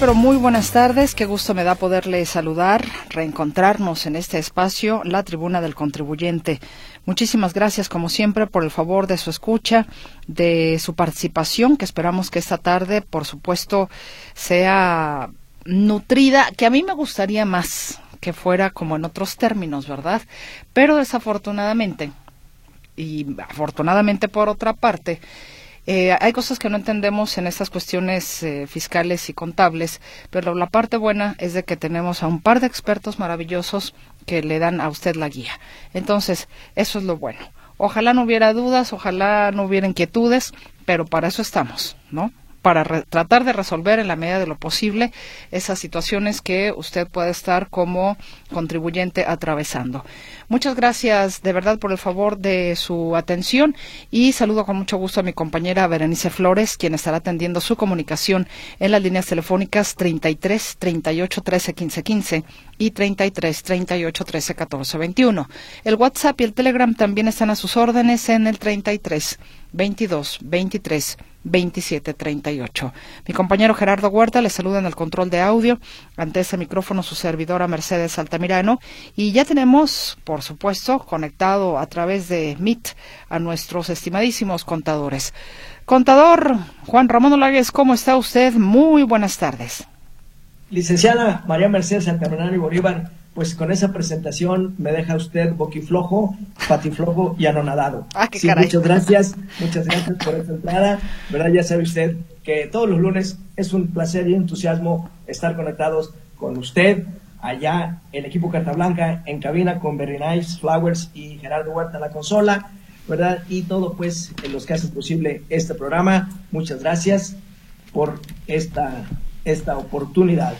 Pero muy buenas tardes. Qué gusto me da poderle saludar, reencontrarnos en este espacio, la tribuna del contribuyente. Muchísimas gracias, como siempre, por el favor de su escucha, de su participación, que esperamos que esta tarde, por supuesto, sea nutrida, que a mí me gustaría más que fuera como en otros términos, ¿verdad? Pero desafortunadamente, y afortunadamente por otra parte, eh, hay cosas que no entendemos en estas cuestiones eh, fiscales y contables, pero la parte buena es de que tenemos a un par de expertos maravillosos que le dan a usted la guía. Entonces, eso es lo bueno. Ojalá no hubiera dudas, ojalá no hubiera inquietudes, pero para eso estamos, ¿no? Para tratar de resolver en la medida de lo posible esas situaciones que usted puede estar como contribuyente atravesando. Muchas gracias de verdad por el favor de su atención y saludo con mucho gusto a mi compañera Berenice Flores, quien estará atendiendo su comunicación en las líneas telefónicas 33 38 13 15 15 y 33 38 13 14 21. El WhatsApp y el Telegram también están a sus órdenes en el 33 22 23 2738. Mi compañero Gerardo Huerta le saluda en el control de audio. Ante ese micrófono su servidora Mercedes Altamirano. Y ya tenemos, por supuesto, conectado a través de Meet a nuestros estimadísimos contadores. Contador Juan Ramón Olagues, ¿cómo está usted? Muy buenas tardes. Licenciada María Mercedes Altamirano y Bolívar, pues con esa presentación me deja usted boquiflojo, patiflojo y anonadado. Ah, qué muchas gracias, muchas gracias por esta entrada. ¿Verdad? Ya sabe usted que todos los lunes es un placer y entusiasmo estar conectados con usted, allá el equipo Carta Blanca en cabina con Berry Nice, Flowers y Gerardo Huerta en la consola, ¿verdad? Y todo pues en los que hacen posible este programa. Muchas gracias por esta esta oportunidad.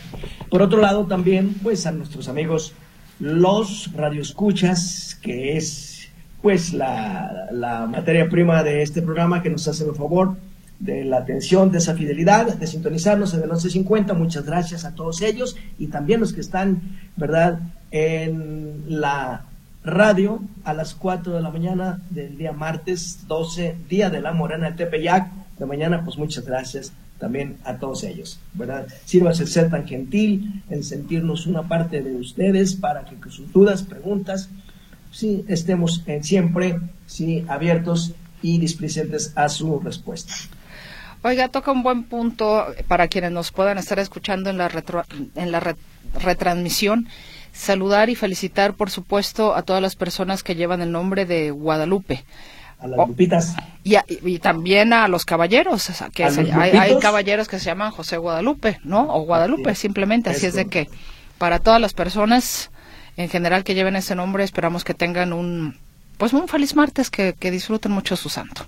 Por otro lado, también, pues a nuestros amigos los radioescuchas, que es pues la, materia prima de este programa que nos hacen el favor de la atención, de esa fidelidad, de sintonizarnos en el 1150. Muchas gracias a todos ellos y también los que están, ¿verdad?, en la radio a las 4 de la mañana del día martes 12, día de la Morena del Tepeyac. De mañana, pues muchas gracias también a todos ellos, ¿verdad? Sírvase ser tan gentil en sentirnos una parte de ustedes para que sus dudas, preguntas, sí, estemos en siempre, sí, abiertos y displicentes a su respuesta. Oiga, toca un buen punto para quienes nos puedan estar escuchando en la, en la retransmisión. Saludar y felicitar, por supuesto, a todas las personas que llevan el nombre de Guadalupe a las lupitas. Y, también a los caballeros, que hay, caballeros que se llaman José Guadalupe, ¿no? O Guadalupe, simplemente. Así es de que para todas las personas en general que lleven ese nombre, esperamos que tengan un, pues un feliz martes, que, que disfruten mucho su santo,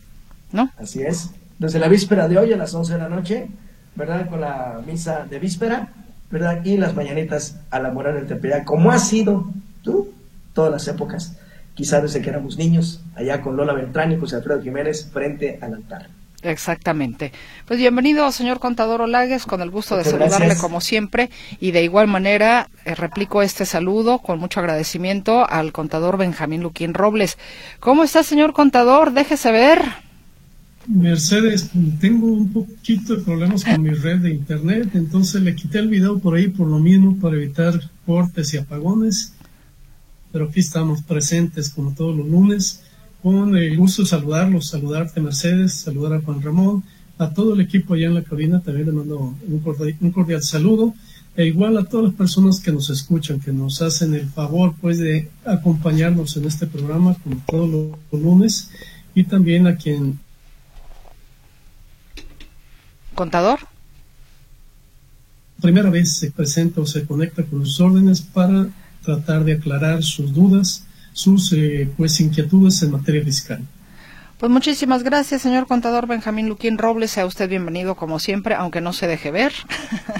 ¿no? Así es. Desde la víspera de hoy a las 11 de la noche, ¿verdad? Con la misa de víspera, ¿verdad? Y las mañanitas a la moral del Tepeyac, como ha sido tú todas las épocas quizá desde que éramos niños, allá con Lola Beltrán y José Alfredo Jiménez frente al altar. Exactamente. Pues bienvenido, señor contador Olagues, con el gusto de saludarle como siempre y de igual manera eh, replico este saludo con mucho agradecimiento al contador Benjamín Luquín Robles. ¿Cómo está, señor contador? Déjese ver. Mercedes, tengo un poquito de problemas con mi red de internet, entonces le quité el video por ahí por lo mismo para evitar cortes y apagones pero aquí estamos presentes como todos los lunes, con el gusto de saludarlos, saludarte Mercedes, saludar a Juan Ramón, a todo el equipo allá en la cabina, también le mando un cordial, saludo, e igual a todas las personas que nos escuchan, que nos hacen el favor pues de acompañarnos en este programa como todos los lunes, y también a quien... Contador primera vez se presenta o se conecta con sus órdenes para tratar de aclarar sus dudas, sus eh, pues inquietudes en materia fiscal. Pues muchísimas gracias, señor contador Benjamín Luquín Robles. Sea usted bienvenido como siempre, aunque no se deje ver.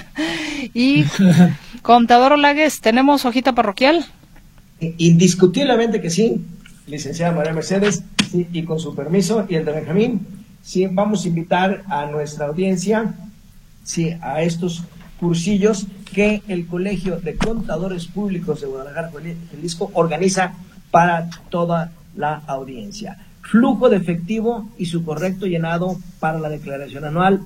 y contador Olagues, ¿tenemos hojita parroquial? Indiscutiblemente que sí. licenciada María Mercedes, y con su permiso, y el de Benjamín, sí, vamos a invitar a nuestra audiencia, sí, a estos cursillos que el Colegio de Contadores Públicos de Guadalajara, Jalisco, organiza para toda la audiencia. Flujo de efectivo y su correcto llenado para la declaración anual.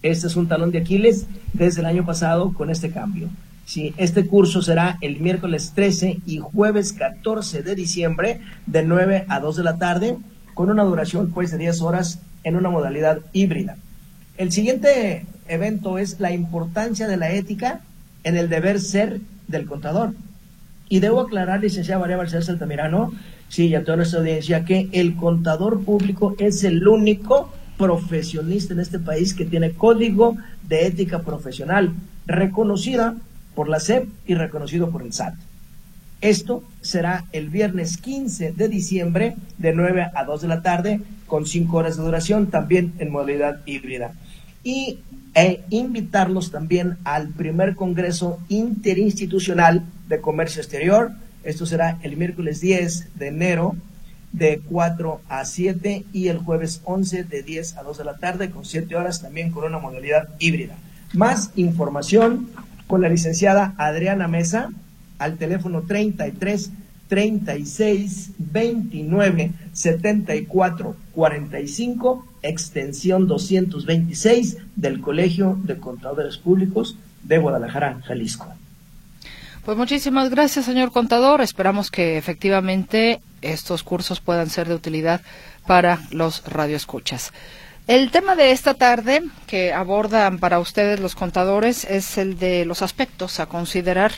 Este es un talón de Aquiles desde el año pasado con este cambio. Sí, este curso será el miércoles 13 y jueves 14 de diciembre de 9 a 2 de la tarde con una duración pues de 10 horas en una modalidad híbrida. El siguiente evento es la importancia de la ética en el deber ser del contador. Y debo aclarar, licenciada María Barcelos Altamirano, sí, y a toda nuestra audiencia, que el contador público es el único profesionista en este país que tiene código de ética profesional reconocida por la SEP y reconocido por el SAT. Esto será el viernes 15 de diciembre de 9 a 2 de la tarde con 5 horas de duración, también en modalidad híbrida. Y e invitarlos también al primer Congreso Interinstitucional de Comercio Exterior. Esto será el miércoles 10 de enero de 4 a 7 y el jueves 11 de 10 a 2 de la tarde con 7 horas también con una modalidad híbrida. Más información con la licenciada Adriana Mesa al teléfono 33 36 29 74 45, extensión 226 del Colegio de Contadores Públicos de Guadalajara, Jalisco. Pues muchísimas gracias, señor contador. Esperamos que efectivamente estos cursos puedan ser de utilidad para los radioescuchas. El tema de esta tarde que abordan para ustedes los contadores es el de los aspectos a considerar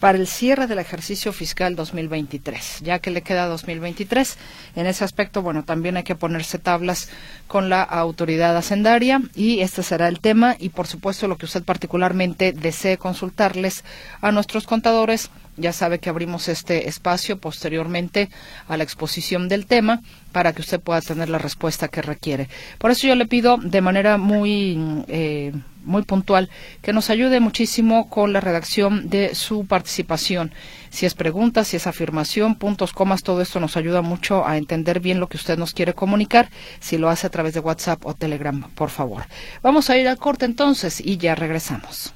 para el cierre del ejercicio fiscal 2023, ya que le queda 2023. En ese aspecto, bueno, también hay que ponerse tablas con la autoridad hacendaria y este será el tema y, por supuesto, lo que usted particularmente desee consultarles a nuestros contadores ya sabe que abrimos este espacio posteriormente a la exposición del tema para que usted pueda tener la respuesta que requiere. Por eso yo le pido de manera muy, eh, muy puntual que nos ayude muchísimo con la redacción de su participación. Si es pregunta, si es afirmación, puntos, comas, todo esto nos ayuda mucho a entender bien lo que usted nos quiere comunicar. Si lo hace a través de WhatsApp o Telegram, por favor. Vamos a ir al corte entonces y ya regresamos.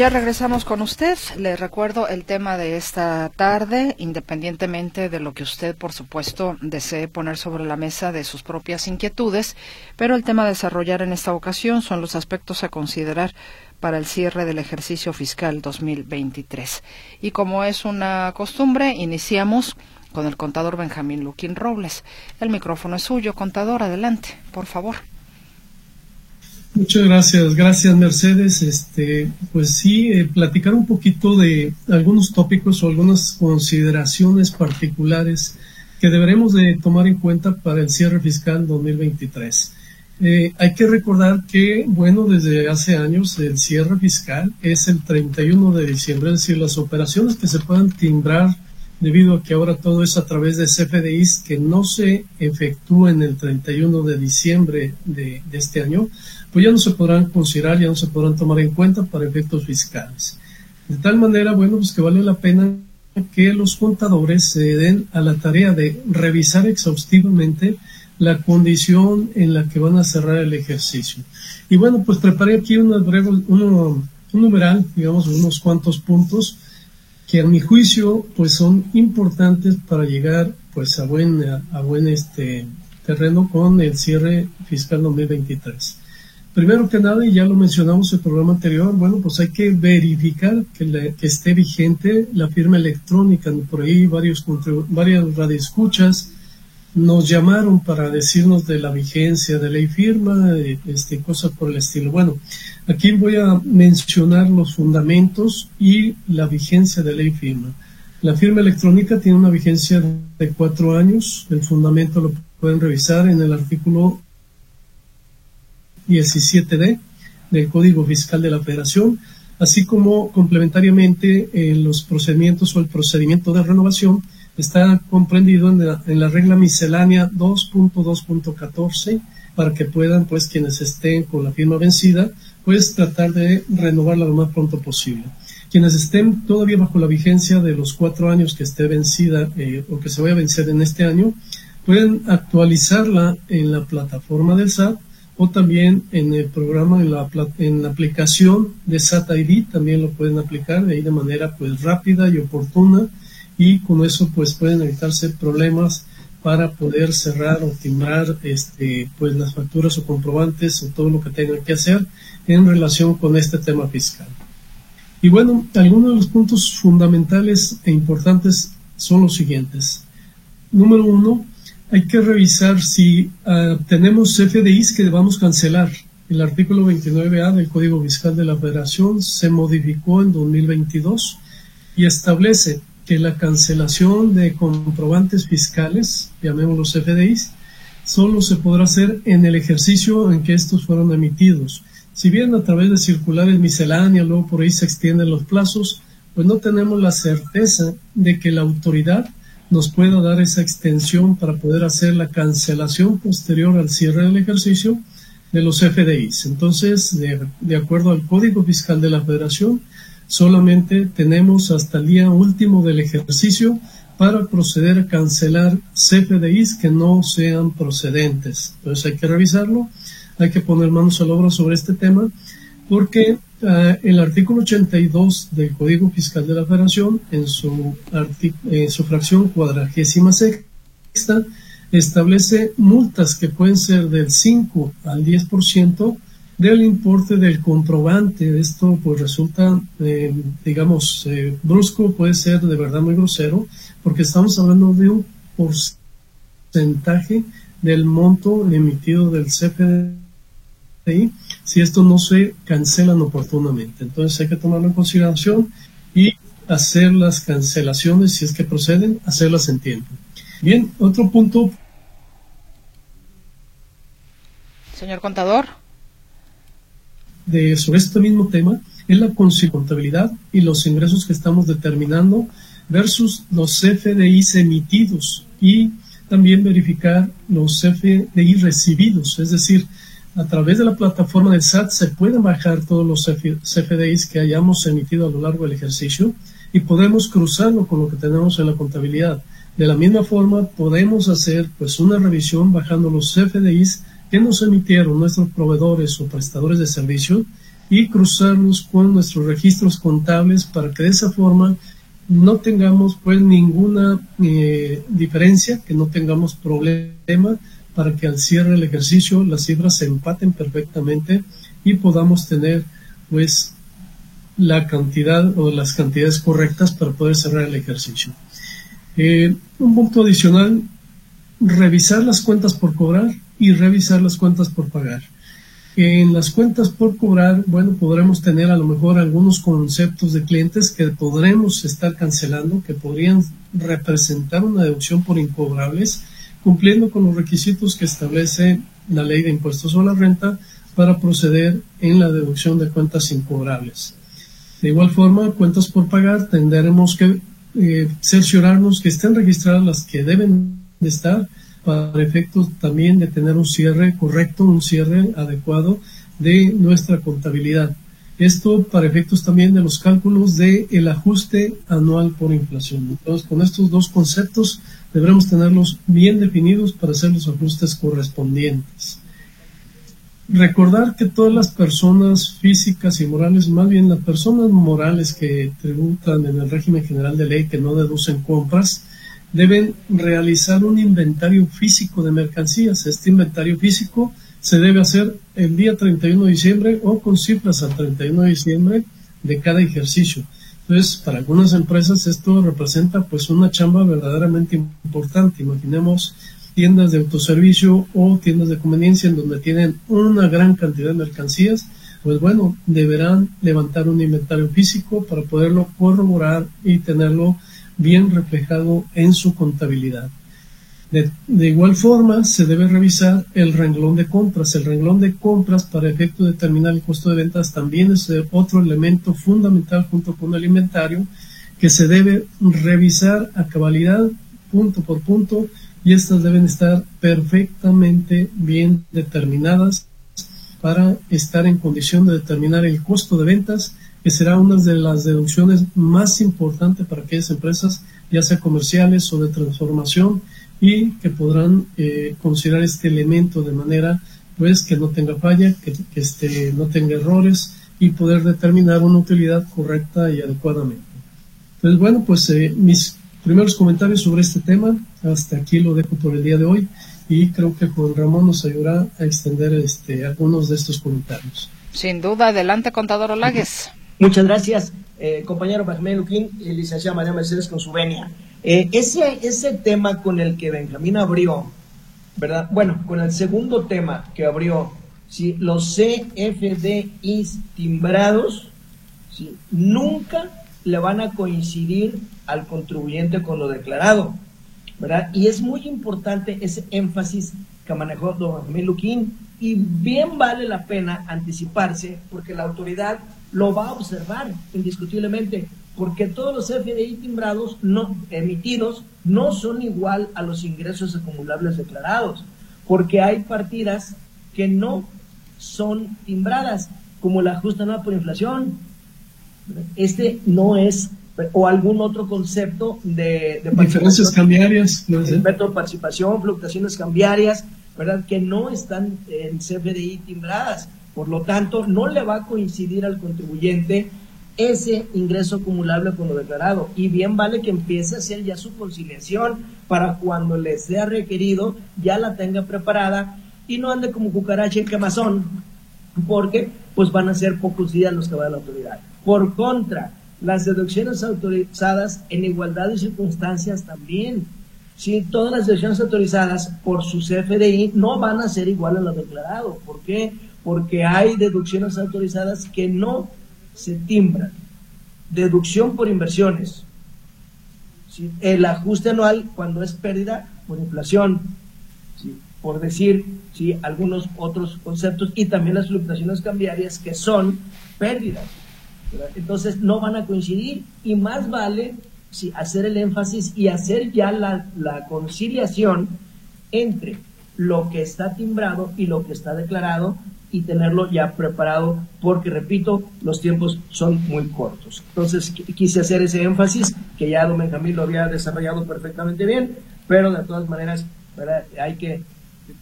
Ya regresamos con usted. Le recuerdo el tema de esta tarde, independientemente de lo que usted, por supuesto, desee poner sobre la mesa de sus propias inquietudes, pero el tema a desarrollar en esta ocasión son los aspectos a considerar para el cierre del ejercicio fiscal 2023. Y como es una costumbre, iniciamos con el contador Benjamín Luquín Robles. El micrófono es suyo, contador, adelante, por favor. Muchas gracias, gracias Mercedes. Este, pues sí, eh, platicar un poquito de algunos tópicos o algunas consideraciones particulares que deberemos de tomar en cuenta para el cierre fiscal 2023. Eh, hay que recordar que, bueno, desde hace años el cierre fiscal es el 31 de diciembre, es decir, las operaciones que se puedan timbrar debido a que ahora todo es a través de CFDIs que no se efectúen el 31 de diciembre de, de este año, pues ya no se podrán considerar, ya no se podrán tomar en cuenta para efectos fiscales. De tal manera, bueno, pues que vale la pena que los contadores se den a la tarea de revisar exhaustivamente la condición en la que van a cerrar el ejercicio. Y bueno, pues preparé aquí una breve, un numeral, digamos, unos cuantos puntos que a mi juicio pues son importantes para llegar pues a buen, a buen este terreno con el cierre fiscal 2023. Primero que nada, y ya lo mencionamos en el programa anterior, bueno, pues hay que verificar que, esté vigente la firma electrónica. Por ahí varios varias radioescuchas nos llamaron para decirnos de la vigencia de ley firma, este, cosas por el estilo. Bueno, aquí voy a mencionar los fundamentos y la vigencia de ley firma. La firma electrónica tiene una vigencia de cuatro años. El fundamento lo pueden revisar en el artículo 17D del Código Fiscal de la Federación. así como complementariamente eh, los procedimientos o el procedimiento de renovación está comprendido en la, en la regla miscelánea 2.2.14 para que puedan, pues, quienes estén con la firma vencida, pues tratar de renovarla lo más pronto posible. Quienes estén todavía bajo la vigencia de los cuatro años que esté vencida eh, o que se vaya a vencer en este año, pueden actualizarla en la plataforma del SAT o también en el programa, en la, en la aplicación de SAT ID, también lo pueden aplicar de ahí de manera pues rápida y oportuna y con eso pues pueden evitarse problemas para poder cerrar o timar este, pues las facturas o comprobantes o todo lo que tengan que hacer en relación con este tema fiscal. Y bueno, algunos de los puntos fundamentales e importantes son los siguientes. Número uno, hay que revisar si uh, tenemos FDIs que debamos cancelar. El artículo 29A del Código Fiscal de la Federación se modificó en 2022 y establece que la cancelación de comprobantes fiscales, llamémoslos FDIs, solo se podrá hacer en el ejercicio en que estos fueron emitidos. Si bien a través de circulares misceláneas, luego por ahí se extienden los plazos, pues no tenemos la certeza de que la autoridad nos pueda dar esa extensión para poder hacer la cancelación posterior al cierre del ejercicio de los FDIs. Entonces, de, acuerdo al Código Fiscal de la Federación, solamente tenemos hasta el día último del ejercicio para proceder a cancelar CFDIs que no sean procedentes. Entonces hay que revisarlo, hay que poner manos a la obra sobre este tema, porque el artículo 82 del Código Fiscal de la Federación, en su, en su fracción cuadragésima sexta, establece multas que pueden ser del 5 al 10% del importe del comprobante. Esto pues resulta, eh, digamos, eh, brusco, puede ser de verdad muy grosero, porque estamos hablando de un porcentaje del monto emitido del CFD si esto no se cancelan oportunamente. Entonces hay que tomarlo en consideración y hacer las cancelaciones, si es que proceden, hacerlas en tiempo. Bien, otro punto. Señor contador. De, sobre este mismo tema es la contabilidad y los ingresos que estamos determinando versus los FDIs emitidos y también verificar los FDI recibidos, es decir, a través de la plataforma del SAT se pueden bajar todos los CFDIs que hayamos emitido a lo largo del ejercicio y podemos cruzarlo con lo que tenemos en la contabilidad. De la misma forma, podemos hacer pues una revisión bajando los CFDIs que nos emitieron nuestros proveedores o prestadores de servicio y cruzarlos con nuestros registros contables para que de esa forma no tengamos pues ninguna eh, diferencia, que no tengamos problema para que al cierre del ejercicio las cifras se empaten perfectamente y podamos tener pues la cantidad o las cantidades correctas para poder cerrar el ejercicio. Eh, un punto adicional, revisar las cuentas por cobrar y revisar las cuentas por pagar. En las cuentas por cobrar, bueno, podremos tener a lo mejor algunos conceptos de clientes que podremos estar cancelando, que podrían representar una deducción por incobrables cumpliendo con los requisitos que establece la ley de impuestos a la renta para proceder en la deducción de cuentas incobrables. De igual forma, cuentas por pagar, tendremos que eh, cerciorarnos que estén registradas las que deben de estar para efectos también de tener un cierre correcto, un cierre adecuado de nuestra contabilidad. Esto para efectos también de los cálculos del el ajuste anual por inflación. Entonces, con estos dos conceptos deberemos tenerlos bien definidos para hacer los ajustes correspondientes. Recordar que todas las personas físicas y morales, más bien las personas morales que tributan en el régimen general de ley que no deducen compras, deben realizar un inventario físico de mercancías. Este inventario físico se debe hacer el día 31 de diciembre o con cifras al 31 de diciembre de cada ejercicio. Entonces, para algunas empresas esto representa pues una chamba verdaderamente importante. Imaginemos tiendas de autoservicio o tiendas de conveniencia en donde tienen una gran cantidad de mercancías, pues bueno, deberán levantar un inventario físico para poderlo corroborar y tenerlo bien reflejado en su contabilidad. De, igual forma, se debe revisar el renglón de compras. El renglón de compras, para efecto de determinar el costo de ventas, también es otro elemento fundamental junto con el inventario que se debe revisar a cabalidad, punto por punto, y estas deben estar perfectamente bien determinadas para estar en condición de determinar el costo de ventas, que será una de las deducciones más importantes para aquellas empresas, ya sea comerciales o de transformación, y que podrán eh, considerar este elemento de manera pues que no tenga falla, que, este, no tenga errores y poder determinar una utilidad correcta y adecuadamente. Entonces, bueno, pues eh, mis primeros comentarios sobre este tema, hasta aquí lo dejo por el día de hoy y creo que Juan Ramón nos ayudará a extender este, algunos de estos comentarios. Sin duda, adelante, contador Olagues. Muchas gracias, eh, compañero Benjamín Luquín y licenciada María Mercedes con su venia. Eh, ese, ese tema con el que Benjamín abrió, ¿verdad? Bueno, con el segundo tema que abrió, ¿sí? los CFDIs timbrados, nunca le van a coincidir al contribuyente con lo declarado, ¿verdad? Y es muy importante ese énfasis que manejó don Benjamín Luquín y bien vale la pena anticiparse porque la autoridad lo va a observar indiscutiblemente porque todos los FDI timbrados no emitidos no son igual a los ingresos acumulables declarados, porque hay partidas que no son timbradas, como la justa anual por inflación. Este no es o algún otro concepto de, diferencias cambiarias, no de participación, fluctuaciones cambiarias, ¿verdad? Que no están en CFDI timbradas. Por lo tanto, no le va a coincidir al contribuyente ese ingreso acumulable con lo declarado. Y bien vale que empiece a hacer ya su conciliación para cuando le sea requerido, ya la tenga preparada y no ande como cucaracha en quemazón, porque pues van a ser pocos días los que va a la autoridad. Por contra, las deducciones autorizadas en igualdad de circunstancias también. Si todas las deducciones autorizadas por su CFDI no van a ser igual a lo declarado. ¿Por qué? Porque hay deducciones autorizadas que no se timbran. Deducción por inversiones. El ajuste anual cuando es pérdida por inflación. Por decir ¿sí? algunos otros conceptos. Y también las fluctuaciones cambiarias que son pérdidas. Entonces no van a coincidir y más vale hacer el énfasis y hacer ya la conciliación entre lo que está timbrado y lo que está declarado y tenerlo ya preparado porque, repito, los tiempos son muy cortos. Entonces quise hacer ese énfasis que ya don Benjamín lo había desarrollado perfectamente bien, pero de todas maneras hay que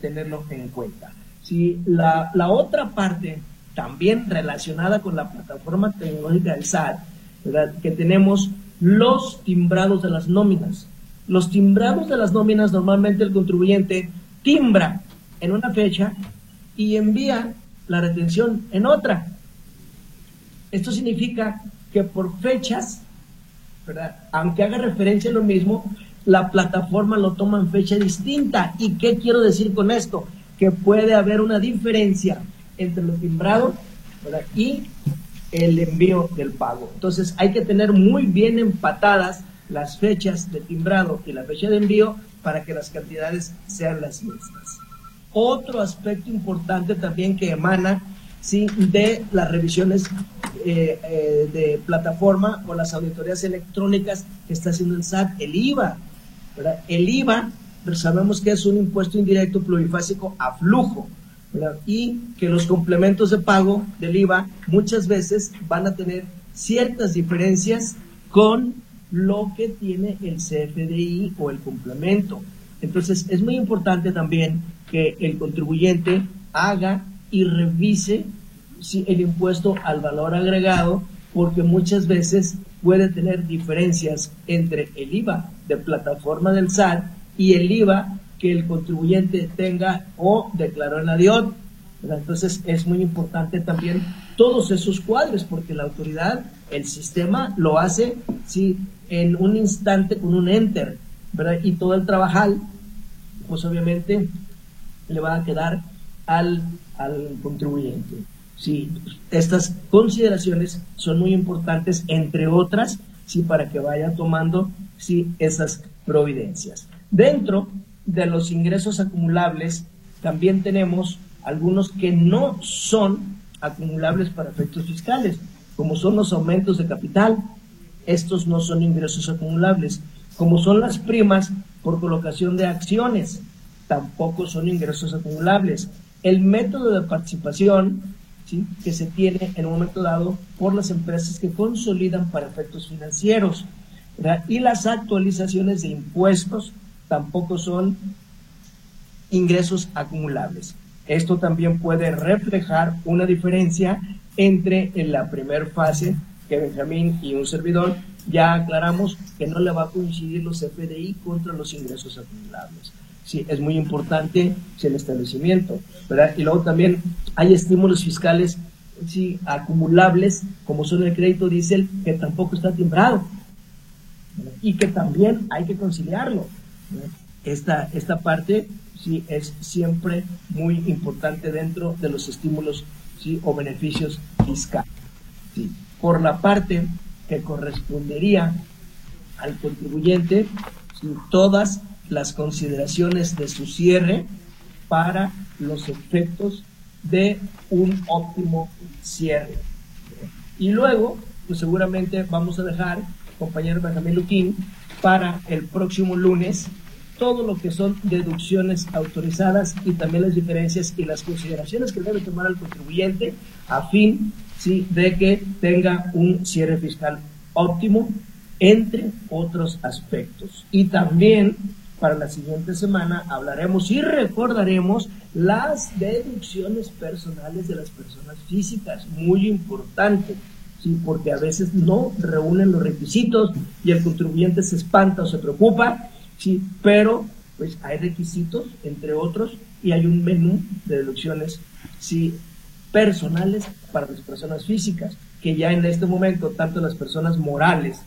tenerlo en cuenta. Si la, la otra parte también relacionada con la plataforma tecnológica del SAT, que tenemos los timbrados de las nóminas. Los timbrados de las nóminas normalmente el contribuyente timbra en una fecha y envía la retención en otra. Esto significa que por fechas, aunque haga referencia a lo mismo, la plataforma lo toma en fecha distinta. ¿Y qué quiero decir con esto? Que puede haber una diferencia entre lo timbrado y el envío del pago. Entonces hay que tener muy bien empatadas las fechas de timbrado y la fecha de envío para que las cantidades sean las mismas. Otro aspecto importante también que emana ¿sí? de las revisiones eh, eh, de plataforma o las auditorías electrónicas que está haciendo el SAT, el IVA. El IVA, sabemos que es un impuesto indirecto plurifásico a flujo y que los complementos de pago del IVA muchas veces van a tener ciertas diferencias con lo que tiene el CFDI o el complemento. Entonces es muy importante también que el contribuyente haga y revise el impuesto al valor agregado porque muchas veces puede tener diferencias entre el IVA de plataforma del SAT y el IVA que el contribuyente tenga o declaró en la DIOT. Entonces es muy importante también todos esos cuadros porque la autoridad, el sistema lo hace sí, en un instante con un enter y todo el trabajal pues obviamente le va a quedar al, al contribuyente. Sí, estas consideraciones son muy importantes, entre otras, sí, para que vaya tomando sí, esas providencias. Dentro de los ingresos acumulables, también tenemos algunos que no son acumulables para efectos fiscales, como son los aumentos de capital. Estos no son ingresos acumulables, como son las primas por colocación de acciones, tampoco son ingresos acumulables. El método de participación que se tiene en un momento dado por las empresas que consolidan para efectos financieros. Y las actualizaciones de impuestos tampoco son ingresos acumulables. Esto también puede reflejar una diferencia entre en la primera fase que Benjamín y un servidor ya aclaramos que no le va a coincidir los FDI contra los ingresos acumulables. Sí, es muy importante el establecimiento, ¿verdad? Y luego también hay estímulos fiscales sí, acumulables, como son el crédito diésel, que tampoco está timbrado y que también hay que conciliarlo. Esta, esta parte sí es siempre muy importante dentro de los estímulos ¿sí? o beneficios fiscales. Por la parte que correspondería al contribuyente, todas las consideraciones de su cierre para los efectos de un óptimo cierre. Y luego, pues seguramente vamos a dejar, compañero Benjamín Luquín, para el próximo lunes todo lo que son deducciones autorizadas y también las diferencias y las consideraciones que debe tomar el contribuyente a fin ¿sí? de que tenga un cierre fiscal óptimo, entre otros aspectos. Y también para la siguiente semana hablaremos y recordaremos las deducciones personales de las personas físicas, muy importante, ¿sí? porque a veces no reúnen los requisitos y el contribuyente se espanta o se preocupa, ¿sí? pero pues hay requisitos, entre otros, y hay un menú de deducciones ¿sí? Personales para las personas físicas, que ya en este momento tanto las personas morales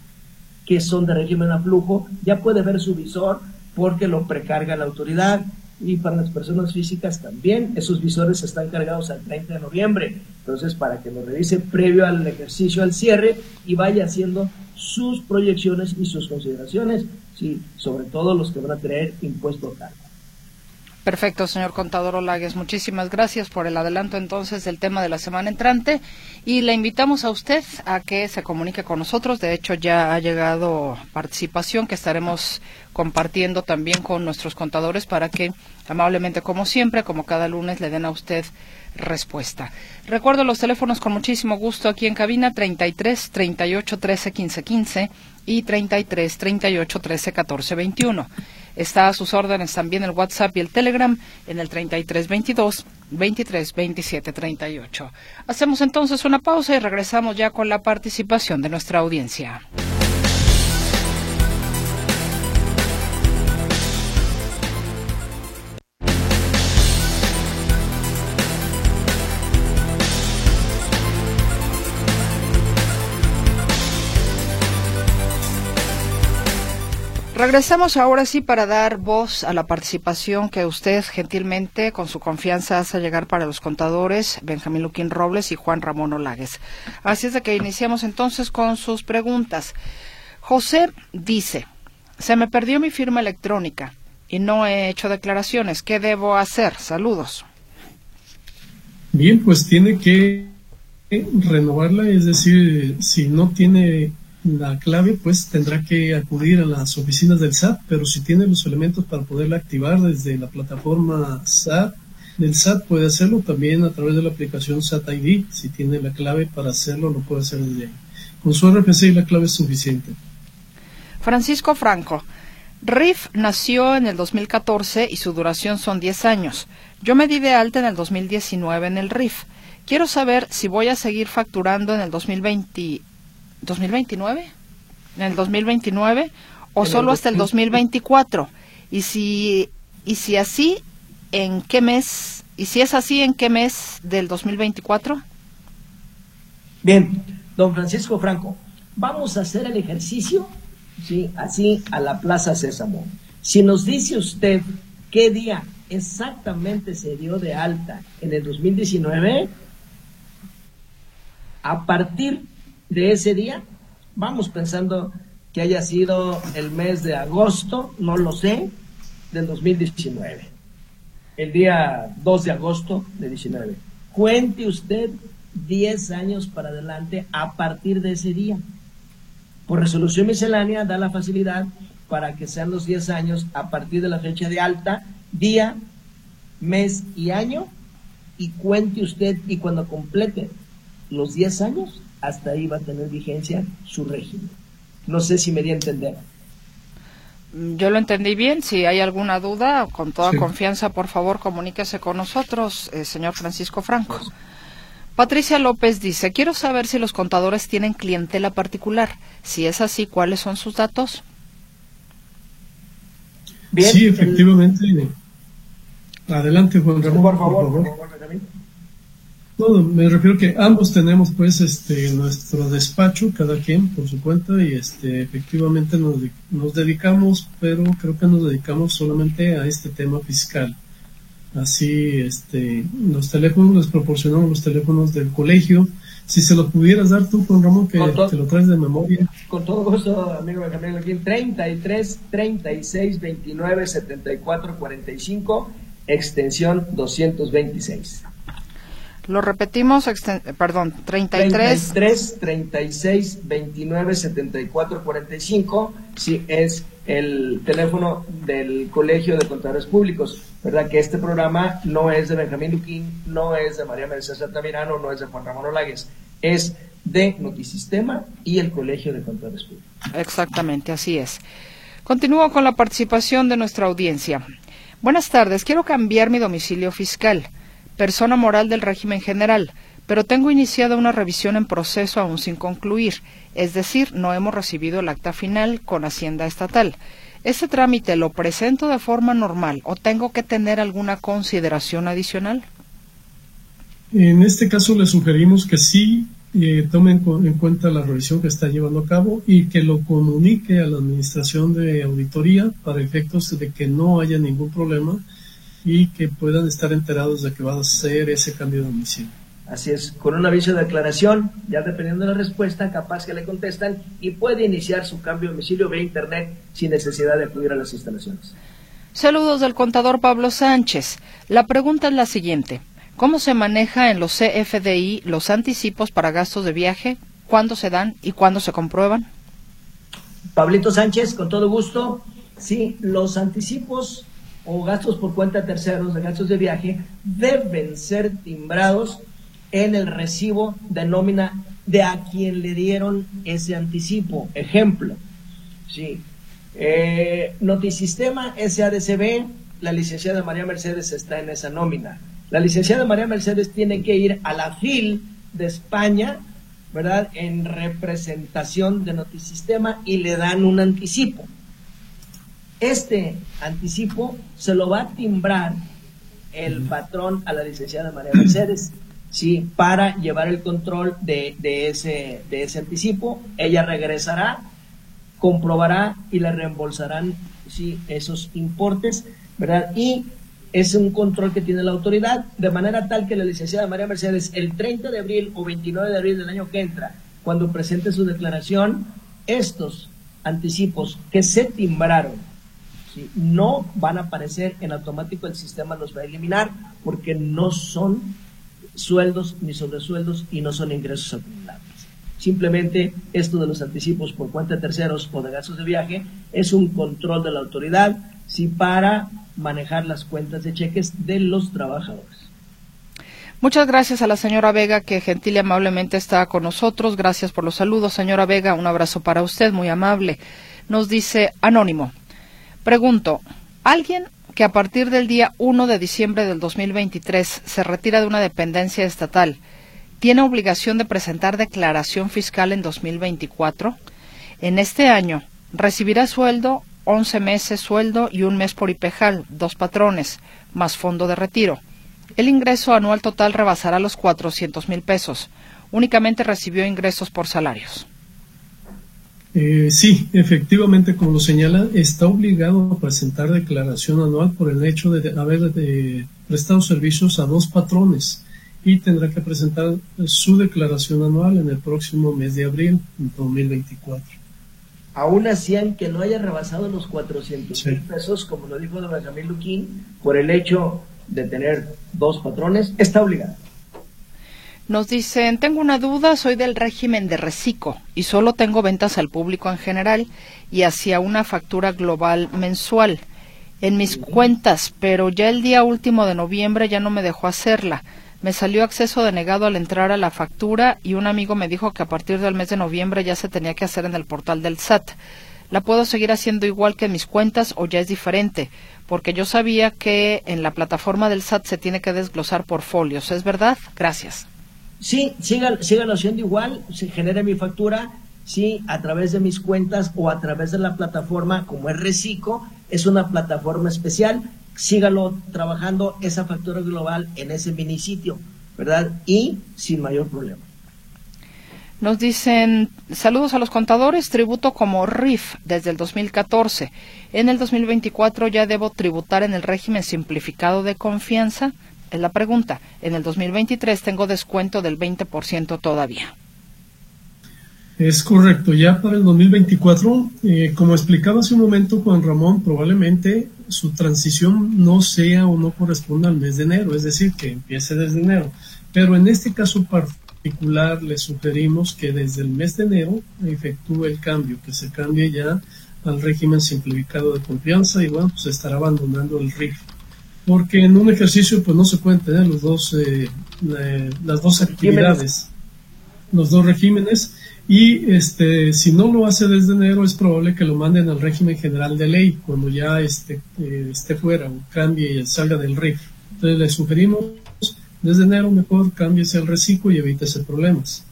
que son de régimen a flujo ya puede ver su visor porque lo precarga la autoridad y para las personas físicas también. Esos visores están cargados al 30 de noviembre. Entonces, para que lo revise previo al ejercicio, al cierre, y vaya haciendo sus proyecciones y sus consideraciones, sí, sobre todo los que van a tener impuesto cargo. Perfecto, señor contador Olagues. Muchísimas gracias por el adelanto entonces del tema de la semana entrante y le invitamos a usted a que se comunique con nosotros. De hecho, ya ha llegado participación que estaremos compartiendo también con nuestros contadores para que amablemente, como siempre, como cada lunes, le den a usted respuesta. Recuerdo los teléfonos con muchísimo gusto aquí en cabina 33 38 13 15 15 y 33 38 13 14 21. Está a sus órdenes también el WhatsApp y el Telegram en el 3322 23 27 38. Hacemos entonces una pausa y regresamos ya con la participación de nuestra audiencia. Regresamos ahora sí para dar voz a la participación que usted gentilmente, con su confianza, hace llegar para los contadores Benjamín Luquín Robles y Juan Ramón Olagues. Así es de que iniciamos entonces con sus preguntas. José dice, se me perdió mi firma electrónica y no he hecho declaraciones. ¿Qué debo hacer? Saludos. Bien, pues tiene que renovarla, es decir, si no tiene la clave, pues tendrá que acudir a las oficinas del SAT, pero si tiene los elementos para poderla activar desde la plataforma SAT, del SAT puede hacerlo también a través de la aplicación SAT ID. Si tiene la clave para hacerlo, lo puede hacer desde ahí. Con su RFC la clave es suficiente. Francisco Franco. RIF nació en el 2014 y su duración son 10 años. Yo me di de alta en el 2019 en el RIF. Quiero saber si voy a seguir facturando en el 2020, 2029, en el 2029 o solo hasta el 2024 y si y si así en qué mes y si es así en qué mes del 2024? Bien, don Francisco Franco, vamos a hacer el ejercicio, sí, así a la Plaza Sésamo. Si nos dice usted qué día exactamente se dio de alta en el 2019, a partir de ese día. Vamos pensando que haya sido el mes de agosto, no lo sé, del 2019, el día 2 de agosto de 19. Cuente usted 10 años para adelante a partir de ese día. Por resolución miscelánea da la facilidad para que sean los 10 años a partir de la fecha de alta, día, mes y año, y cuente usted y cuando complete los 10 años, hasta ahí va a tener vigencia su régimen. No sé si me di a entender. Yo lo entendí bien. Si hay alguna duda, con toda confianza, por favor, comuníquese con nosotros, eh, señor Francisco Franco. Patricia López dice, quiero saber si los contadores tienen clientela particular. Si es así, ¿cuáles son sus datos? sí, efectivamente. Adelante, Juan Ramón. Por favor. Por favor me refiero que ambos tenemos pues este nuestro despacho, cada quien por su cuenta, y este efectivamente nos, nos dedicamos, pero creo que nos dedicamos solamente a este tema fiscal. Así, este, los teléfonos, les proporcionamos los teléfonos del colegio. Si se los pudieras dar tú, con Ramón, que te lo traes de memoria. Con todo gusto, amigo Benjamín, aquí 33 36 29 74 45, extensión 226. Lo repetimos, perdón, 33. 33 36 29 74 45, sí, es el teléfono del Colegio de Contadores Públicos. ¿Verdad? Que este programa no es de Benjamín Luquín, no es de María Mercedes Altamirano, no es de Juan Ramón Olagues, es de Notisistema y el Colegio de Contadores Públicos. Exactamente, así es. Continúo con la participación de nuestra audiencia. Buenas tardes, quiero cambiar mi domicilio fiscal persona moral del régimen general, pero tengo iniciada una revisión en proceso aún sin concluir, es decir, no hemos recibido el acta final con Hacienda Estatal. ¿Ese trámite lo presento de forma normal o tengo que tener alguna consideración adicional? En este caso le sugerimos que sí eh, tomen en cuenta la revisión que está llevando a cabo y que lo comunique a la Administración de Auditoría para efectos de que no haya ningún problema y que puedan estar enterados de que va a ser ese cambio de domicilio. Así es, con un aviso de aclaración, ya dependiendo de la respuesta, capaz que le contestan y puede iniciar su cambio de domicilio vía Internet sin necesidad de acudir a las instalaciones. Saludos del contador Pablo Sánchez. La pregunta es la siguiente. ¿Cómo se maneja en los CFDI los anticipos para gastos de viaje? ¿Cuándo se dan y cuándo se comprueban? Pablito Sánchez, con todo gusto. Sí, los anticipos o gastos por cuenta terceros, de gastos de viaje, deben ser timbrados en el recibo de nómina de a quien le dieron ese anticipo. Ejemplo, sí. Eh, Notisistema SADCB, la licenciada María Mercedes está en esa nómina. La licenciada María Mercedes tiene que ir a la FIL de España, ¿verdad? En representación de Notisistema y le dan un anticipo. Este anticipo se lo va a timbrar el patrón a la licenciada María Mercedes, ¿sí? Para llevar el control de, ese, de ese anticipo. Ella regresará, comprobará y le reembolsarán, ¿sí? Esos importes, ¿verdad? Y es un control que tiene la autoridad, de manera tal que la licenciada María Mercedes, el 30 de abril o 29 de abril del año que entra, cuando presente su declaración, estos anticipos que se timbraron no van a aparecer en automático, el sistema los va a eliminar porque no son sueldos ni sobresueldos y no son ingresos acumulables. Simplemente esto de los anticipos por cuenta de terceros o de gastos de viaje es un control de la autoridad sí, para manejar las cuentas de cheques de los trabajadores. Muchas gracias a la señora Vega que gentil y amablemente está con nosotros. Gracias por los saludos, señora Vega. Un abrazo para usted, muy amable. Nos dice Anónimo. Pregunto, ¿alguien que a partir del día 1 de diciembre del 2023 se retira de una dependencia estatal tiene obligación de presentar declaración fiscal en 2024? En este año recibirá sueldo, 11 meses sueldo y un mes por IPEJAL, dos patrones, más fondo de retiro. El ingreso anual total rebasará los 400 mil pesos. Únicamente recibió ingresos por salarios. Eh, sí, efectivamente, como lo señala, está obligado a presentar declaración anual por el hecho de haber eh, prestado servicios a dos patrones y tendrá que presentar su declaración anual en el próximo mes de abril de 2024. aún hacían que no haya rebasado los 400 mil pesos, como lo dijo don Benjamín Luquín, por el hecho de tener dos patrones, está obligado. Nos dicen, tengo una duda, soy del régimen de reciclo y solo tengo ventas al público en general y hacia una factura global mensual en mis cuentas, pero ya el día último de noviembre ya no me dejó hacerla. Me salió acceso denegado al entrar a la factura y un amigo me dijo que a partir del mes de noviembre ya se tenía que hacer en el portal del SAT. ¿La puedo seguir haciendo igual que en mis cuentas o ya es diferente? Porque yo sabía que en la plataforma del SAT se tiene que desglosar por folios. ¿Es verdad? Gracias. Sí, sigan, sigan haciendo igual, se genera mi factura, sí, a través de mis cuentas o a través de la plataforma como es Recico, es una plataforma especial, sígalo trabajando esa factura global en ese mini sitio, ¿verdad? Y sin mayor problema. Nos dicen, saludos a los contadores, tributo como RIF desde el 2014. En el 2024 ya debo tributar en el régimen simplificado de confianza. Es la pregunta. En el 2023 tengo descuento del 20% todavía. Es correcto. Ya para el 2024, eh, como explicaba hace un momento Juan Ramón, probablemente su transición no sea o no corresponda al mes de enero, es decir, que empiece desde enero. Pero en este caso particular le sugerimos que desde el mes de enero efectúe el cambio, que se cambie ya al régimen simplificado de confianza y bueno, pues estará abandonando el RIF porque en un ejercicio pues no se pueden tener los dos, eh, las dos actividades, los dos regímenes, y este, si no lo hace desde enero es probable que lo manden al régimen general de ley cuando ya esté, eh, esté fuera o cambie y salga del RIF. Entonces le sugerimos desde enero mejor cámbiese el reciclo y evítese problemas.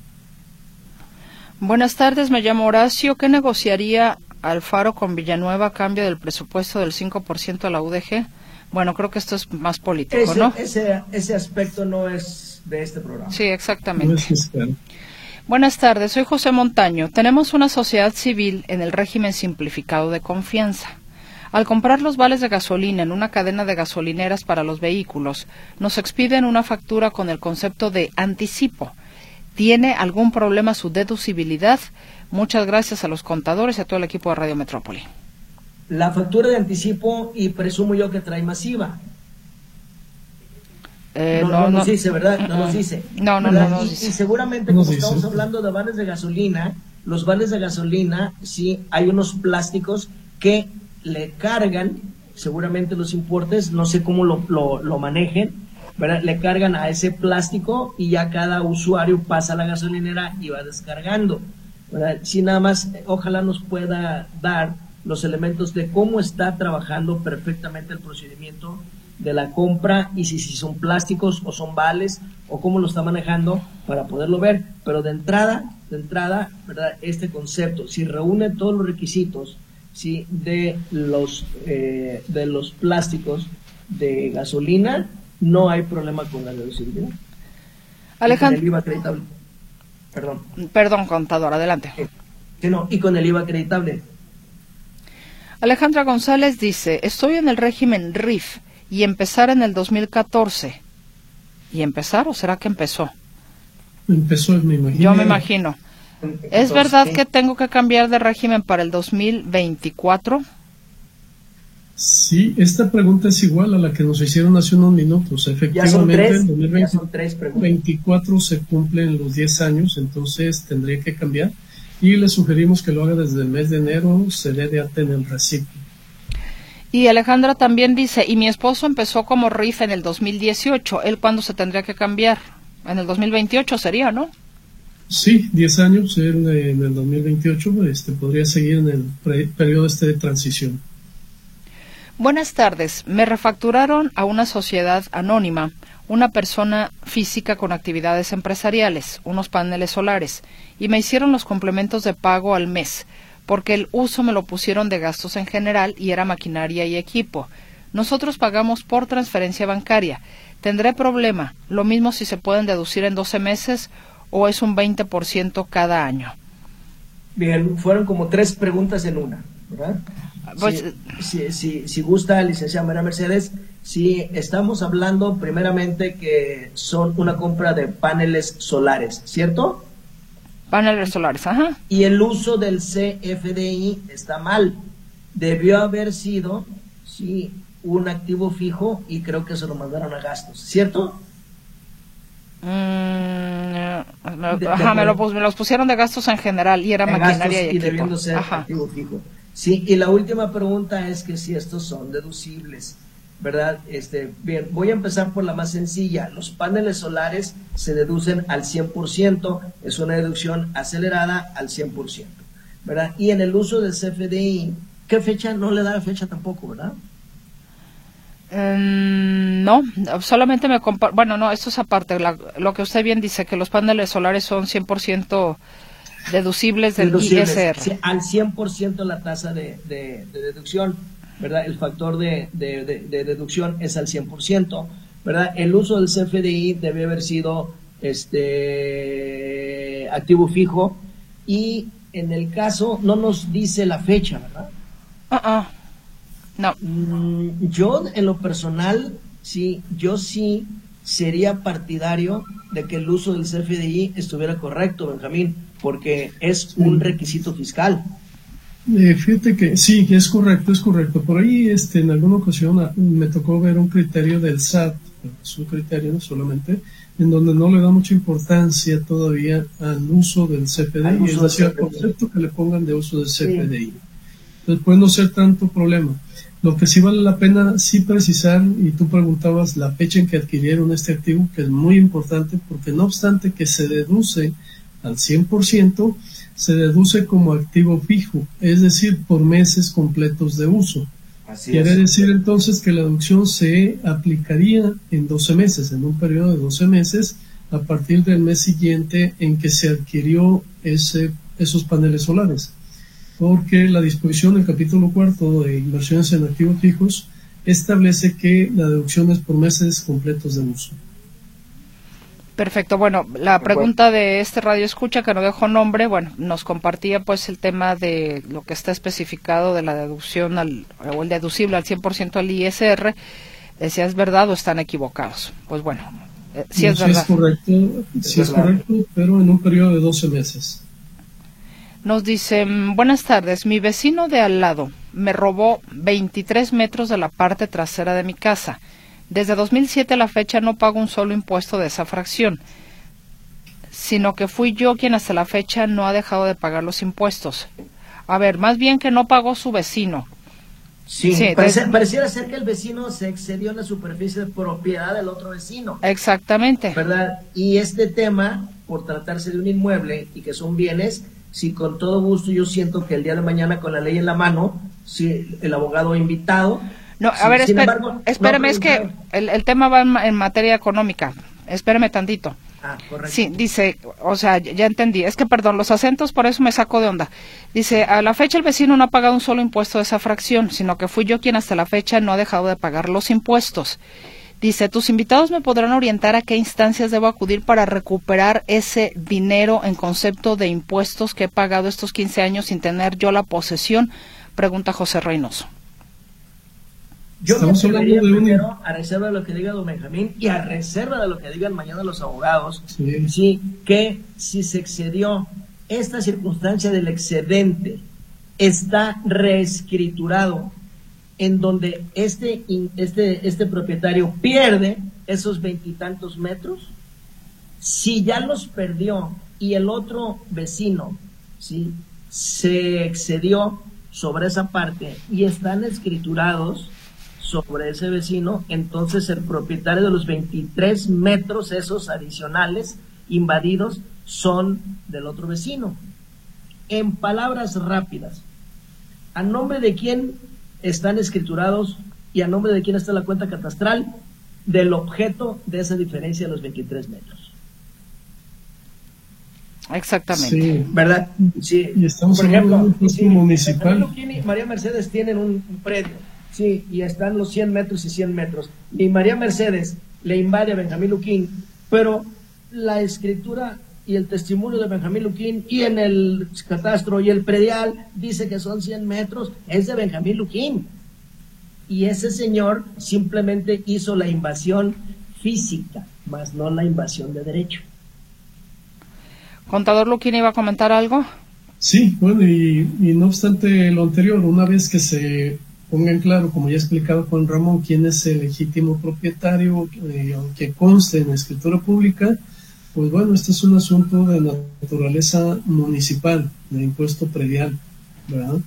Buenas tardes, me llamo Horacio. ¿Qué negociaría Alfaro con Villanueva a cambio del presupuesto del 5% a la UDG? Bueno, creo que esto es más político, ¿no? Ese, ese aspecto no es de este programa. Sí, exactamente. Buenas tardes, soy José Montaño. Tenemos una sociedad civil en el régimen simplificado de confianza. Al comprar los vales de gasolina en una cadena de gasolineras para los vehículos, nos expiden una factura con el concepto de anticipo. ¿Tiene algún problema su deducibilidad? Muchas gracias a los contadores y a todo el equipo de Radio Metrópoli la factura de anticipo y presumo yo que trae masiva. Eh, no, nos dice, ¿verdad? No nos dice. No, no, no. y, seguramente, como estamos hablando de vales de gasolina, los vales de gasolina, sí, hay unos plásticos que le cargan, seguramente los importes, no sé cómo lo, lo, manejen, ¿verdad? Le cargan a ese plástico y ya cada usuario pasa a la gasolinera y va descargando, ¿verdad? Si nada más, ojalá nos pueda dar los elementos de cómo está trabajando perfectamente el procedimiento de la compra y si, si son plásticos o son vales o cómo lo está manejando para poderlo ver. Pero de entrada, de entrada, ¿verdad? Este concepto, si reúne todos los requisitos ¿sí? de, los, eh, de los plásticos de gasolina, no hay problema con la deducibilidad. Alejandro. IVA acreditable. Perdón. Perdón, contador, adelante. Sí, no, y con el IVA acreditable. Alejandra González dice, estoy en el régimen RIF y empezar en el 2014. ¿Y empezar o será que empezó? Empezó, me imagino. Yo me imagino. ¿Es verdad que tengo que cambiar de régimen para el 2024? Sí, esta pregunta es igual a la que nos hicieron hace unos minutos. Efectivamente, en 2024 se cumplen los 10 años, entonces tendría que cambiar y le sugerimos que lo haga desde el mes de enero, se dé de en el reciclo. Y Alejandra también dice, y mi esposo empezó como RIF en el 2018, ¿él cuándo se tendría que cambiar? En el 2028 sería, ¿no? Sí, 10 años, él en el 2028 este, podría seguir en el periodo este de transición. Buenas tardes, me refacturaron a una sociedad anónima una persona física con actividades empresariales, unos paneles solares, y me hicieron los complementos de pago al mes, porque el uso me lo pusieron de gastos en general y era maquinaria y equipo. Nosotros pagamos por transferencia bancaria. ¿Tendré problema? Lo mismo si se pueden deducir en 12 meses o es un 20% cada año. Bien, fueron como tres preguntas en una, ¿verdad? Pues, si, si, si, gusta, licenciada María Mercedes, si estamos hablando primeramente que son una compra de paneles solares, ¿cierto? Paneles solares, ajá. Y el uso del CFDI está mal. Debió haber sido, sí, un activo fijo y creo que se lo mandaron a gastos, ¿cierto? Mm, me, ajá, me, los pusieron de gastos en general y era maquinaria y, y debiendo ser activo fijo. Sí, y la última pregunta es que si estos son deducibles. ¿Verdad? Este, bien, voy a empezar por la más sencilla. Los paneles solares se deducen al 100%, es una deducción acelerada al 100%, ¿verdad? Y en el uso del CFDI, ¿qué fecha? No le da fecha tampoco, ¿verdad? Em, no, solamente me comparo, bueno, no, esto es aparte, lo que usted bien dice, que los paneles solares son 100% deducibles del ISR. al 100% la tasa de, de deducción. ¿Verdad? El factor de, deducción es al 100%, ¿verdad? El uso del CFDI debe haber sido este activo fijo y en el caso no nos dice la fecha, ¿verdad? Uh No. Mm, yo en lo personal, sí, yo sí sería partidario de que el uso del CFDI estuviera correcto, Benjamín, porque es un requisito fiscal. Eh, fíjate que sí, es correcto, es correcto. Por ahí este, en alguna ocasión ah, me tocó ver un criterio del SAT, es un criterio solamente, en donde no le da mucha importancia todavía al uso del CFDI, es decir, al concepto que le pongan de uso del CFDI. Entonces puede no ser tanto problema. Lo que sí vale la pena sí precisar, y tú preguntabas la fecha en que adquirieron este activo, que es muy importante, porque no obstante que se deduce al 100%, se deduce como activo fijo, es decir, por meses completos de uso. Quiere decir entonces que la deducción se aplicaría en 12 meses, en un periodo de 12 meses, a partir del mes siguiente en que se adquirió ese, esos paneles solares. Porque la disposición del capítulo cuarto de inversiones en activos fijos establece que la deducción es por meses completos de uso. Perfecto. Bueno, la pregunta de este radio escucha que no dejó nombre, bueno, nos compartía pues el tema de lo que está especificado de la deducción al, o el deducible al 100% al ISR. Decía, ¿es verdad o están equivocados? Pues bueno, eh, sí es verdad. Es correcto, sí es, correcto, pero en un periodo de 12 meses. Nos dicen, buenas tardes, mi vecino de al lado me robó 23 metros de la parte trasera de mi casa desde 2007 a la fecha no pago un solo impuesto de esa fracción, sino que fui yo quien hasta la fecha no ha dejado de pagar los impuestos. A ver, más bien que no pagó su vecino. Sí, pareciera ser que el vecino se excedió en la superficie de propiedad del otro vecino. Exactamente. ¿Verdad? Y este tema, por tratarse de un inmueble y que son bienes, si con todo gusto yo siento que el día de mañana con la ley en la mano, si el abogado invitado no, a ver, espérame, es que el, tema va en, materia económica. Espérame tantito. Ah, correcto. Sí, dice, o sea, ya entendí. Es que, perdón, los acentos, por eso me saco de onda. Dice, a la fecha el vecino no ha pagado un solo impuesto de esa fracción, sino que fui yo quien hasta la fecha no ha dejado de pagar los impuestos. Dice, tus invitados me podrán orientar a qué instancias debo acudir para recuperar ese dinero en concepto de impuestos que he pagado estos 15 años sin tener yo la posesión, pregunta José Reynoso. Yo Estamos me hablando de primero, a reserva de lo que diga don Benjamín y a reserva de lo que digan mañana los abogados, sí. que si se excedió esta circunstancia del excedente está reescriturado en donde este, este, este propietario pierde esos veintitantos metros, si ya los perdió y el otro vecino ¿sí? se excedió sobre esa parte y están escriturados, sobre ese vecino, entonces el propietario de los 23 metros esos adicionales invadidos son del otro vecino. En palabras rápidas, ¿a nombre de quién están escriturados y a nombre de quién está la cuenta catastral del objeto de esa diferencia de los 23 metros? Exactamente. Sí. ¿Verdad? Sí. Y estamos Por ejemplo, municipal. María Mercedes tienen un predio Sí, y están los 100 metros y 100 metros. Y María Mercedes le invade a Benjamín Luquín, pero la escritura y el testimonio de Benjamín Luquín y en el catastro y el predial dice que son 100 metros, es de Benjamín Luquín. Y ese señor simplemente hizo la invasión física, más no la invasión de derecho. Contador Luquín iba a comentar algo. Sí, bueno, y, no obstante lo anterior, una vez que se ponga en claro, como ya ha explicado Juan Ramón, quién es el legítimo propietario, eh, que conste en la escritura pública, pues bueno, este es un asunto de naturaleza municipal, de impuesto predial, ¿verdad?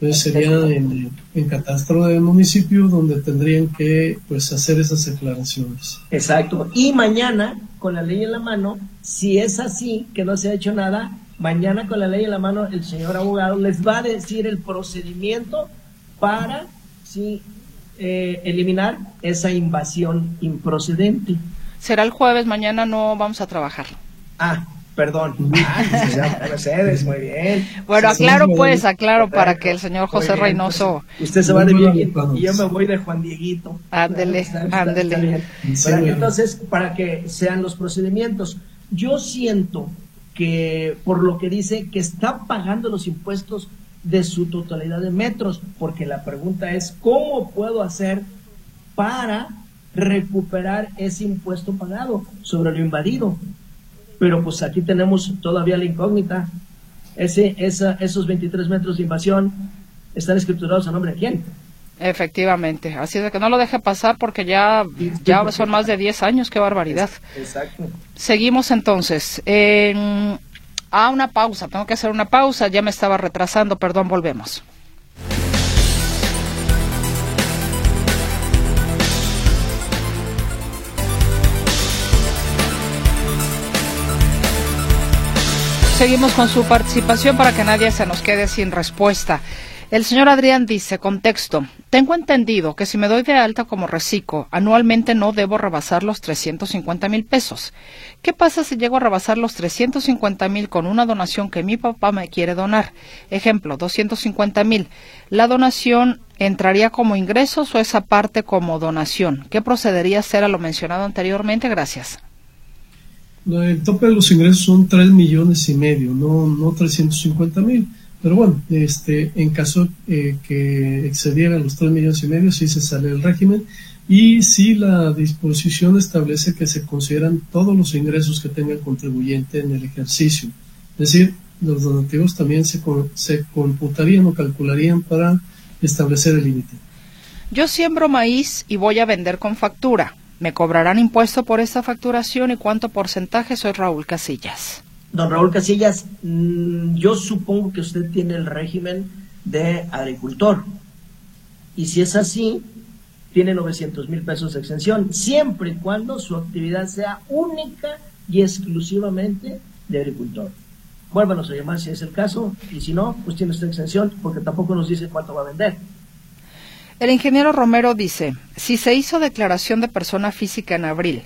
Entonces sería en, en, catastro del municipio donde tendrían que pues hacer esas declaraciones. Exacto. Y mañana, con la ley en la mano, si es así, que no se ha hecho nada, Mañana con la ley en la mano el señor abogado les va a decir el procedimiento para sí, eh, eliminar esa invasión improcedente. Será el jueves, mañana no vamos a trabajar. Ah, perdón. Ah, Mercedes, muy bien. Bueno, aclaro pues, aclaro para que el señor José Reynoso... Pues, usted se va de viejito y yo me voy de Juan Dieguito. Ándele, ándele. Entonces, para que sean los procedimientos. Yo siento que por lo que dice que está pagando los impuestos de su totalidad de metros, porque la pregunta es, ¿cómo puedo hacer para recuperar ese impuesto pagado sobre lo invadido? Pero pues aquí tenemos todavía la incógnita. Ese, esa, esos 23 metros de invasión están escriturados a nombre de quién? Efectivamente, así de que no lo deje pasar porque ya, ya son más de 10 años, qué barbaridad. Exacto. Seguimos entonces. A una pausa, tengo que hacer una pausa, ya me estaba retrasando, perdón, volvemos. Seguimos con su participación para que nadie se nos quede sin respuesta. El señor Adrián dice, contexto, tengo entendido que si me doy de alta como reciclo, anualmente no debo rebasar los 350 mil pesos. ¿Qué pasa si llego a rebasar los 350 mil con una donación que mi papá me quiere donar? Ejemplo, 250 mil. ¿La donación entraría como ingresos o esa parte como donación? ¿Qué procedería a ser a lo mencionado anteriormente? Gracias. El tope de los ingresos son 3 millones y medio, no, no 350 mil. Pero bueno, este, en caso eh, que excediera los 3 millones y medio, sí se sale el régimen. Y si la disposición establece que se consideran todos los ingresos que tenga el contribuyente en el ejercicio. Es decir, los donativos también se, se computarían o calcularían para establecer el límite. Yo siembro maíz y voy a vender con factura. ¿Me cobrarán impuesto por esta facturación y cuánto porcentaje? Soy Raúl Casillas. Don Raúl Casillas, mm, yo supongo que usted tiene el régimen de agricultor. Y si es así, tiene 900 mil pesos de exención, siempre y cuando su actividad sea única y exclusivamente de agricultor. Vuélvanos a llamar si es el caso, y si no, pues tiene usted exención, porque tampoco nos dice cuánto va a vender. El ingeniero Romero dice, si se hizo declaración de persona física en abril,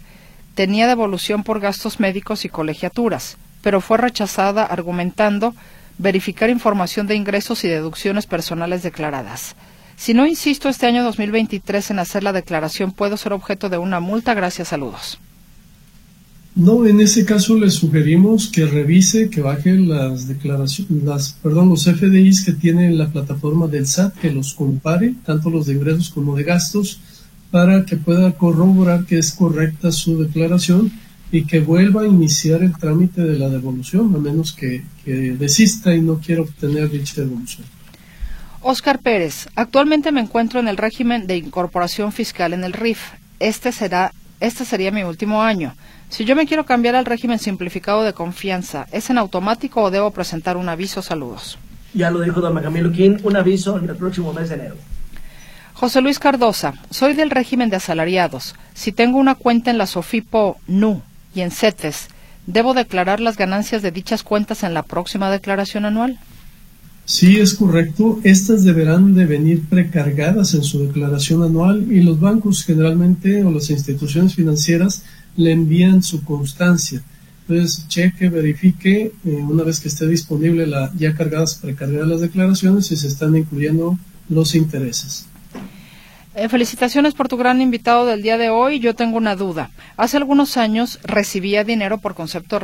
tenía devolución por gastos médicos y colegiaturas pero fue rechazada argumentando verificar información de ingresos y deducciones personales declaradas. Si no insisto este año 2023 en hacer la declaración, puedo ser objeto de una multa. Gracias, saludos. No, en ese caso le sugerimos que revise, que baje las declaraciones, las, perdón, los FDIs que tiene la plataforma del SAT, que los compare, tanto los de ingresos como de gastos, para que pueda corroborar que es correcta su declaración y que vuelva a iniciar el trámite de la devolución, a menos que, desista y no quiera obtener dicha devolución. Oscar Pérez, actualmente me encuentro en el régimen de incorporación fiscal en el RIF. Este será, este sería mi último año. Si yo me quiero cambiar al régimen simplificado de confianza, ¿es en automático o debo presentar un aviso? Saludos. Ya lo dijo don Camilo Quín, un aviso en el próximo mes de enero. José Luis Cardosa, soy del régimen de asalariados. Si tengo una cuenta en la Sofipo NU, y en CETES, ¿debo declarar las ganancias de dichas cuentas en la próxima declaración anual? Sí, es correcto. Estas deberán de venir precargadas en su declaración anual y los bancos generalmente o las instituciones financieras le envían su constancia. Entonces, cheque, verifique eh, una vez que esté disponible la ya cargadas, precargadas las declaraciones y se están incluyendo los intereses. Eh, felicitaciones por tu gran invitado del día de hoy. Yo tengo una duda. Hace algunos años recibía dinero por concepto,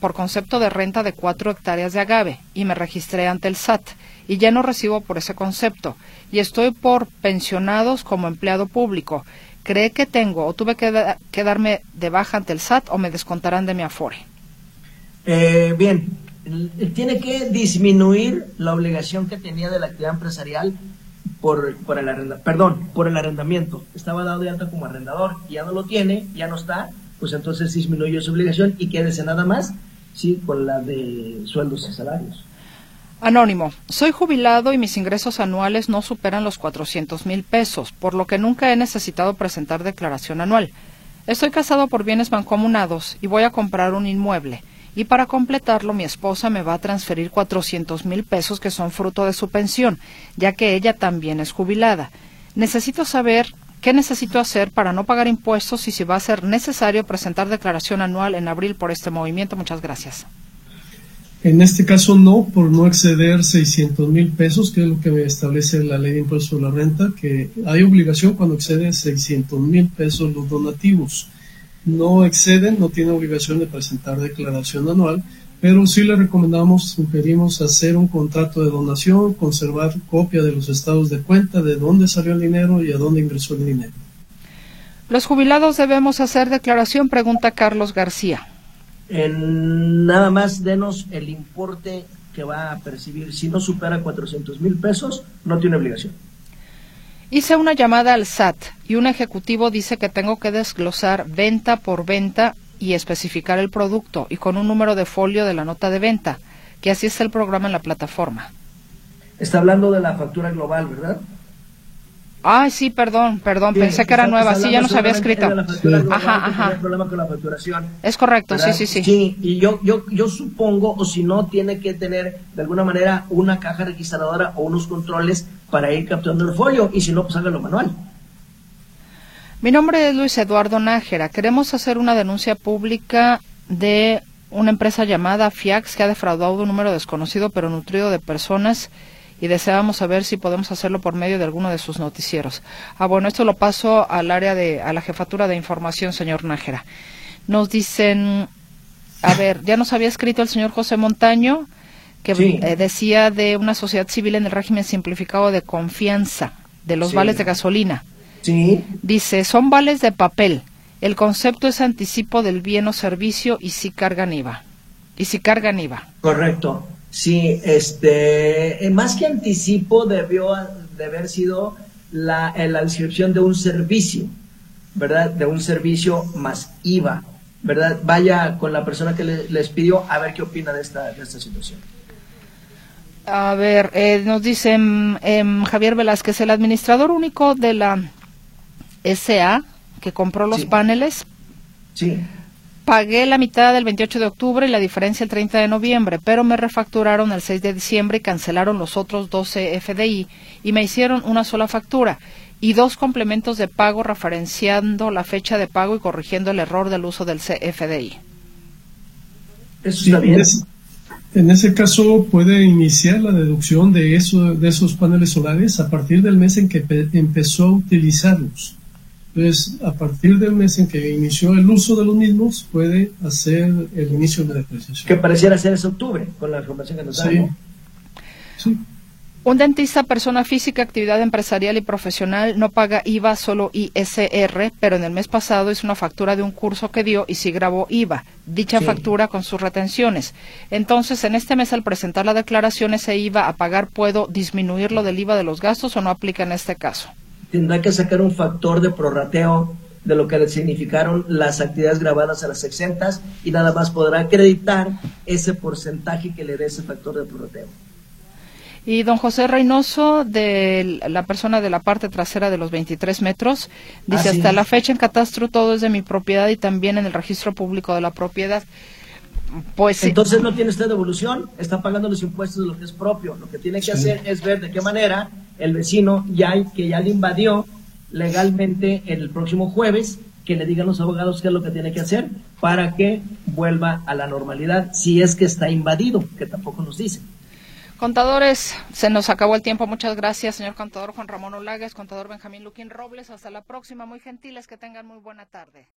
por concepto de renta de cuatro hectáreas de agave y me registré ante el SAT y ya no recibo por ese concepto y estoy por pensionados como empleado público. ¿Cree que tengo o tuve que, darme de baja ante el SAT o me descontarán de mi afore? Eh, bien, tiene que disminuir la obligación que tenía de la actividad empresarial por, por el arrendamiento, perdón, por el arrendamiento. Estaba dado de alta como arrendador ya no lo tiene, ya no está, pues entonces disminuye su obligación y quédese nada más, sí, con la de sueldos y salarios. Anónimo, soy jubilado y mis ingresos anuales no superan los 400 mil pesos, por lo que nunca he necesitado presentar declaración anual. Estoy casado por bienes mancomunados y voy a comprar un inmueble. Y para completarlo, mi esposa me va a transferir 400 mil pesos que son fruto de su pensión, ya que ella también es jubilada. Necesito saber qué necesito hacer para no pagar impuestos y si va a ser necesario presentar declaración anual en abril por este movimiento. Muchas gracias. En este caso no, por no exceder 600 mil pesos, que es lo que establece la ley de impuesto a la renta, que hay obligación cuando exceden 600 mil pesos los donativos. No exceden, no tiene obligación de presentar declaración anual, pero sí le recomendamos, sugerimos hacer un contrato de donación, conservar copia de los estados de cuenta, de dónde salió el dinero y a dónde ingresó el dinero. ¿Los jubilados debemos hacer declaración? Pregunta Carlos García en nada más denos el importe que va a percibir. Si no supera 400 mil pesos, no tiene obligación. Hice una llamada al SAT y un ejecutivo dice que tengo que desglosar venta por venta y especificar el producto y con un número de folio de la nota de venta, que así es el programa en la plataforma. Está hablando de la factura global, ¿verdad? Ay, sí, perdón, perdón, pensé que era nueva, sí, ya nos había escrito. Ajá, ajá. problema con la facturación. Es correcto, sí, sí, sí. Sí, y yo, yo, yo supongo, o si no, tiene que tener de alguna manera una caja registradora o unos controles para ir capturando el folio, y si no, pues hágalo manual. Mi nombre es Luis Eduardo Nájera. Queremos hacer una denuncia pública de una empresa llamada FIAX que ha defraudado un número desconocido pero nutrido de personas y deseamos saber si podemos hacerlo por medio de alguno de sus noticieros. Ah, bueno, esto lo paso al área de, a la jefatura de información, señor Nájera. Nos dicen, a ver, ya nos había escrito el señor José Montaño que eh, decía de una sociedad civil en el régimen simplificado de confianza de los vales de gasolina. Sí. Dice, son vales de papel. El concepto es anticipo del bien o servicio y si cargan IVA. Y si cargan IVA. Correcto. Sí, este, eh, más que anticipo debió de haber sido la, eh, la descripción de un servicio, ¿verdad? De un servicio más IVA, ¿verdad? Vaya con la persona que les pidió a ver qué opina de esta, de esta situación. A ver, eh, nos dice em, Javier Velázquez, el administrador único de la SA que compró los paneles. Sí Pagué la mitad del 28 de octubre y la diferencia el 30 de noviembre, pero me refacturaron el 6 de diciembre y cancelaron los otros 12 FDI y me hicieron una sola factura y dos complementos de pago referenciando la fecha de pago y corrigiendo el error del uso del CFDI. Eso está bien. En ese caso puede iniciar la deducción de, eso, de esos paneles solares a partir del mes en que empezó a utilizarlos. Entonces, a partir del mes en que inició el uso de los mismos, puede hacer el inicio de la depreciación. Que pareciera ser ese octubre, con la información que nos da. Sí. Un dentista, persona física, actividad empresarial y profesional, no paga IVA, solo ISR, pero en el mes pasado hizo una factura de un curso que dio y sí grabó IVA, dicha factura con sus retenciones. Entonces, en este mes, al presentar la declaración, ese IVA a pagar, ¿puedo disminuirlo del IVA de los gastos o no aplica en este caso? Tendrá que sacar un factor de prorrateo de lo que le significaron las actividades grabadas a las exentas y nada más podrá acreditar ese porcentaje que le dé ese factor de prorrateo. Y don José Reynoso, de la persona de la parte trasera de los 23 metros, dice, hasta la fecha en catastro todo es de mi propiedad y también en el registro público de la propiedad. Pues Entonces no tiene usted devolución, está pagando los impuestos de lo que es propio. Lo que tiene que hacer es ver de qué manera el vecino ya que ya le invadió legalmente el próximo jueves que le digan los abogados qué es lo que tiene que hacer para que vuelva a la normalidad si es que está invadido, que tampoco nos dice. Contadores, se nos acabó el tiempo. Muchas gracias, señor contador Juan Ramón Olagues, contador Benjamín Luquín Robles. Hasta la próxima. Muy gentiles, que tengan muy buena tarde.